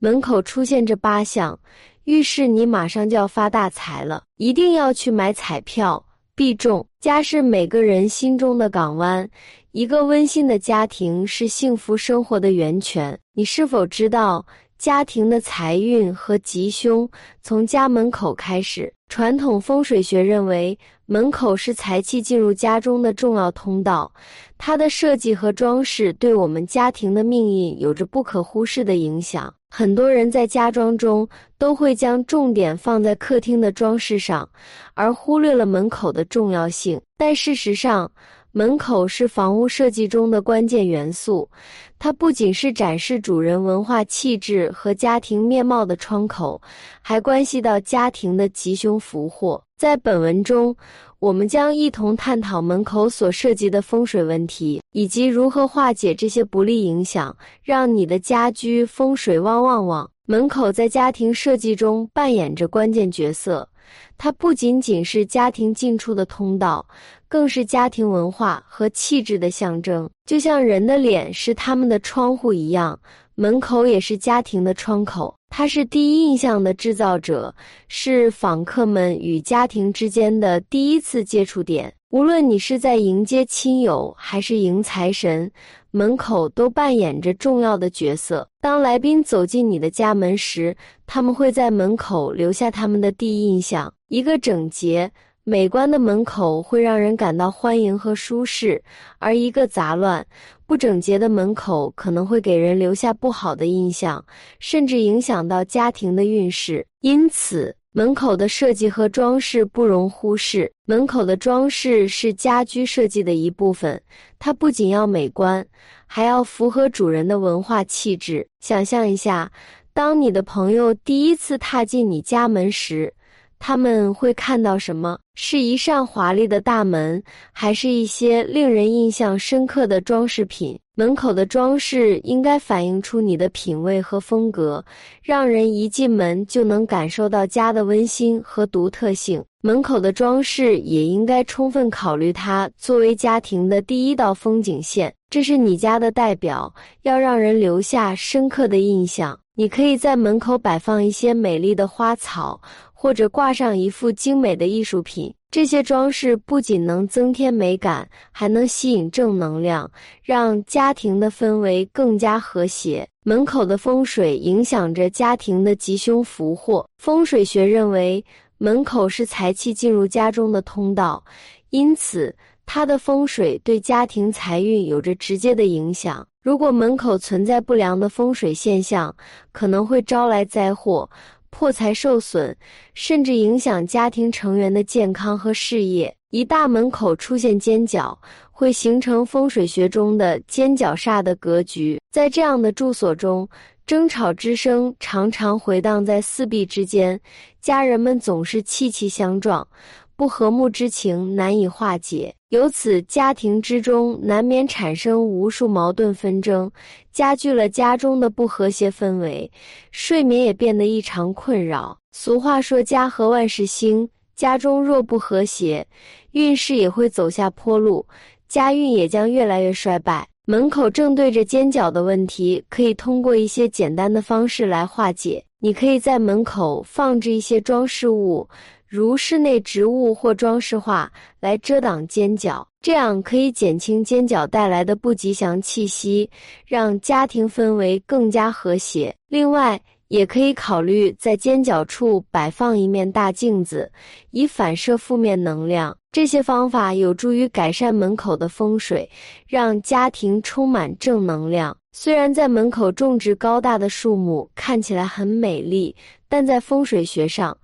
门口出现这八项，预示你马上就要发大财了。一定要去买彩票，必中。家是每个人心中的港湾，一个温馨的家庭是幸福生活的源泉。你是否知道，家庭的财运和吉凶从家门口开始？传统风水学认为，门口是财气进入家中的重要通道，它的设计和装饰对我们家庭的命运有着不可忽视的影响。很多人在家装中都会将重点放在客厅的装饰上，而忽略了门口的重要性。但事实上，门口是房屋设计中的关键元素，它不仅是展示主人文化气质和家庭面貌的窗口，还关系到家庭的吉凶福祸。在本文中，我们将一同探讨门口所涉及的风水问题，以及如何化解这些不利影响，让你的家居风水旺旺旺。门口在家庭设计中扮演着关键角色。它不仅仅是家庭进出的通道，更是家庭文化和气质的象征。就像人的脸是他们的窗户一样，门口也是家庭的窗口。它是第一印象的制造者，是访客们与家庭之间的第一次接触点。无论你是在迎接亲友，还是迎财神。门口都扮演着重要的角色。当来宾走进你的家门时，他们会在门口留下他们的第一印象。一个整洁、美观的门口会让人感到欢迎和舒适，而一个杂乱、不整洁的门口可能会给人留下不好的印象，甚至影响到家庭的运势。因此，门口的设计和装饰不容忽视。门口的装饰是家居设计的一部分，它不仅要美观，还要符合主人的文化气质。想象一下，当你的朋友第一次踏进你家门时，他们会看到什么？是一扇华丽的大门，还是一些令人印象深刻的装饰品？门口的装饰应该反映出你的品味和风格，让人一进门就能感受到家的温馨和独特性。门口的装饰也应该充分考虑它作为家庭的第一道风景线，这是你家的代表，要让人留下深刻的印象。你可以在门口摆放一些美丽的花草。或者挂上一幅精美的艺术品，这些装饰不仅能增添美感，还能吸引正能量，让家庭的氛围更加和谐。门口的风水影响着家庭的吉凶福祸。风水学认为，门口是财气进入家中的通道，因此它的风水对家庭财运有着直接的影响。如果门口存在不良的风水现象，可能会招来灾祸。破财受损，甚至影响家庭成员的健康和事业。一大门口出现尖角，会形成风水学中的尖角煞的格局。在这样的住所中，争吵之声常常回荡在四壁之间，家人们总是气气相撞。不和睦之情难以化解，由此家庭之中难免产生无数矛盾纷争，加剧了家中的不和谐氛围，睡眠也变得异常困扰。俗话说：“家和万事兴”，家中若不和谐，运势也会走下坡路，家运也将越来越衰败。门口正对着尖角的问题，可以通过一些简单的方式来化解。你可以在门口放置一些装饰物。如室内植物或装饰画来遮挡尖角，这样可以减轻尖角带来的不吉祥气息，让家庭氛围更加和谐。另外，也可以考虑在尖角处摆放一面大镜子，以反射负面能量。这些方法有助于改善门口的风水，让家庭充满正能量。虽然在门口种植高大的树木看起来很美丽，但在风水学上，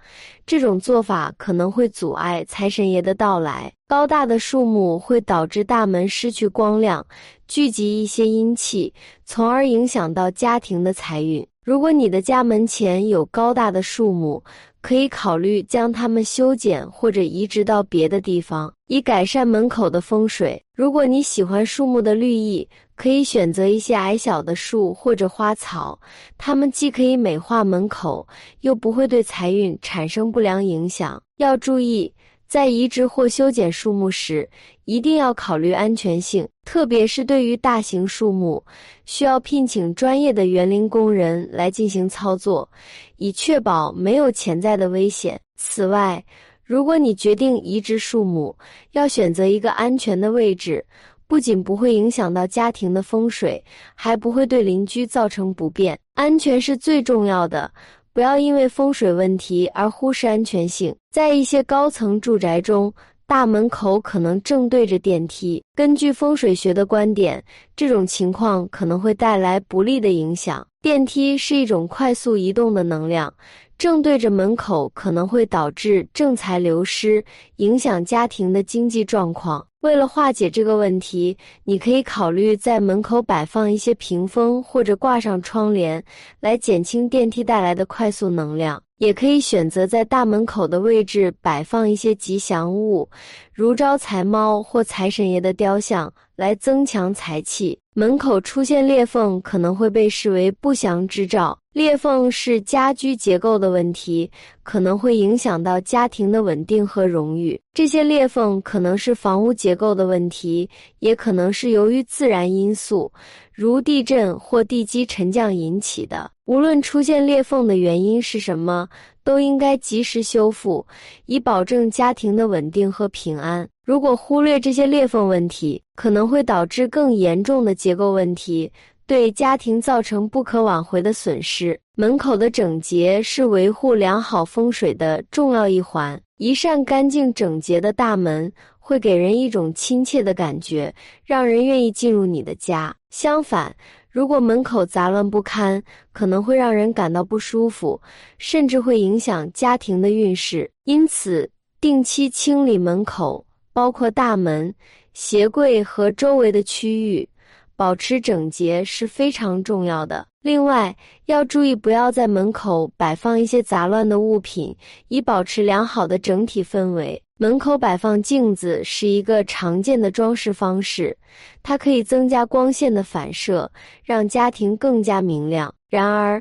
这种做法可能会阻碍财神爷的到来。高大的树木会导致大门失去光亮，聚集一些阴气，从而影响到家庭的财运。如果你的家门前有高大的树木，可以考虑将它们修剪或者移植到别的地方，以改善门口的风水。如果你喜欢树木的绿意，可以选择一些矮小的树或者花草，它们既可以美化门口，又不会对财运产生不良影响。要注意，在移植或修剪树木时，一定要考虑安全性，特别是对于大型树木，需要聘请专业的园林工人来进行操作，以确保没有潜在的危险。此外，如果你决定移植树木，要选择一个安全的位置，不仅不会影响到家庭的风水，还不会对邻居造成不便。安全是最重要的。不要因为风水问题而忽视安全性。在一些高层住宅中，大门口可能正对着电梯。根据风水学的观点，这种情况可能会带来不利的影响。电梯是一种快速移动的能量，正对着门口可能会导致正财流失，影响家庭的经济状况。为了化解这个问题，你可以考虑在门口摆放一些屏风，或者挂上窗帘，来减轻电梯带来的快速能量。也可以选择在大门口的位置摆放一些吉祥物，如招财猫或财神爷的雕像，来增强财气。门口出现裂缝可能会被视为不祥之兆。裂缝是家居结构的问题，可能会影响到家庭的稳定和荣誉。这些裂缝可能是房屋结构的问题，也可能是由于自然因素，如地震或地基沉降引起的。无论出现裂缝的原因是什么，都应该及时修复，以保证家庭的稳定和平安。如果忽略这些裂缝问题，可能会导致更严重的结构问题。对家庭造成不可挽回的损失。门口的整洁是维护良好风水的重要一环。一扇干净整洁的大门会给人一种亲切的感觉，让人愿意进入你的家。相反，如果门口杂乱不堪，可能会让人感到不舒服，甚至会影响家庭的运势。因此，定期清理门口，包括大门、鞋柜和周围的区域。保持整洁是非常重要的。另外，要注意不要在门口摆放一些杂乱的物品，以保持良好的整体氛围。门口摆放镜子是一个常见的装饰方式，它可以增加光线的反射，让家庭更加明亮。然而，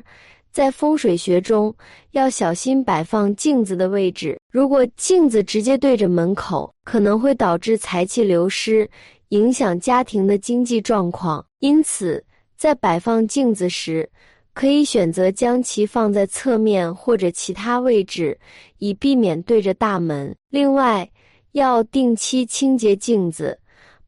在风水学中，要小心摆放镜子的位置。如果镜子直接对着门口，可能会导致财气流失。影响家庭的经济状况，因此在摆放镜子时，可以选择将其放在侧面或者其他位置，以避免对着大门。另外，要定期清洁镜子，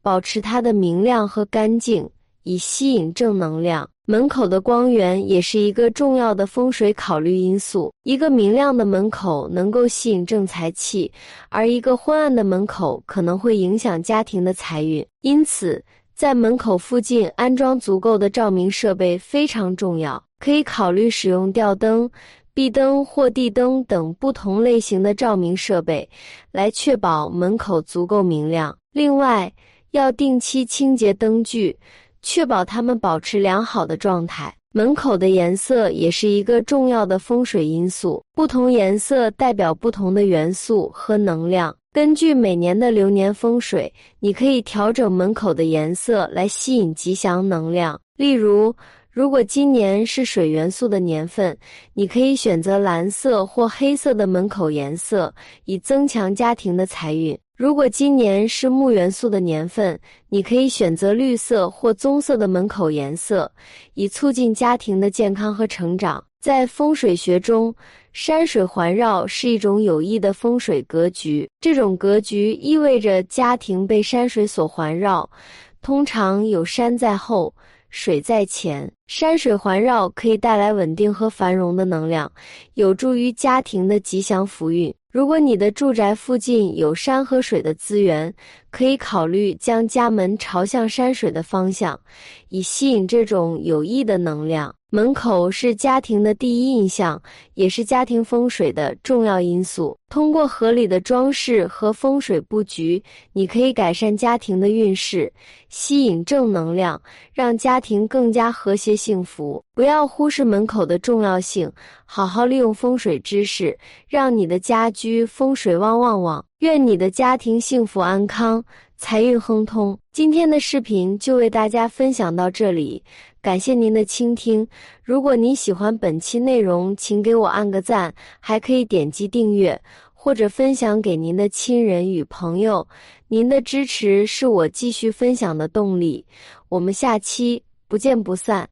保持它的明亮和干净，以吸引正能量。门口的光源也是一个重要的风水考虑因素。一个明亮的门口能够吸引正财气，而一个昏暗的门口可能会影响家庭的财运。因此，在门口附近安装足够的照明设备非常重要。可以考虑使用吊灯、壁灯或地灯等不同类型的照明设备，来确保门口足够明亮。另外，要定期清洁灯具。确保它们保持良好的状态。门口的颜色也是一个重要的风水因素，不同颜色代表不同的元素和能量。根据每年的流年风水，你可以调整门口的颜色来吸引吉祥能量。例如，如果今年是水元素的年份，你可以选择蓝色或黑色的门口颜色，以增强家庭的财运。如果今年是木元素的年份，你可以选择绿色或棕色的门口颜色，以促进家庭的健康和成长。在风水学中，山水环绕是一种有益的风水格局。这种格局意味着家庭被山水所环绕，通常有山在后，水在前。山水环绕可以带来稳定和繁荣的能量，有助于家庭的吉祥福运。如果你的住宅附近有山和水的资源，可以考虑将家门朝向山水的方向，以吸引这种有益的能量。门口是家庭的第一印象，也是家庭风水的重要因素。通过合理的装饰和风水布局，你可以改善家庭的运势，吸引正能量，让家庭更加和谐幸福。不要忽视门口的重要性，好好利用风水知识，让你的家居风水旺旺旺。愿你的家庭幸福安康，财运亨通。今天的视频就为大家分享到这里。感谢您的倾听。如果您喜欢本期内容，请给我按个赞，还可以点击订阅。或者分享给您的亲人与朋友。您的支持是我继续分享的动力。我们下期不见不散。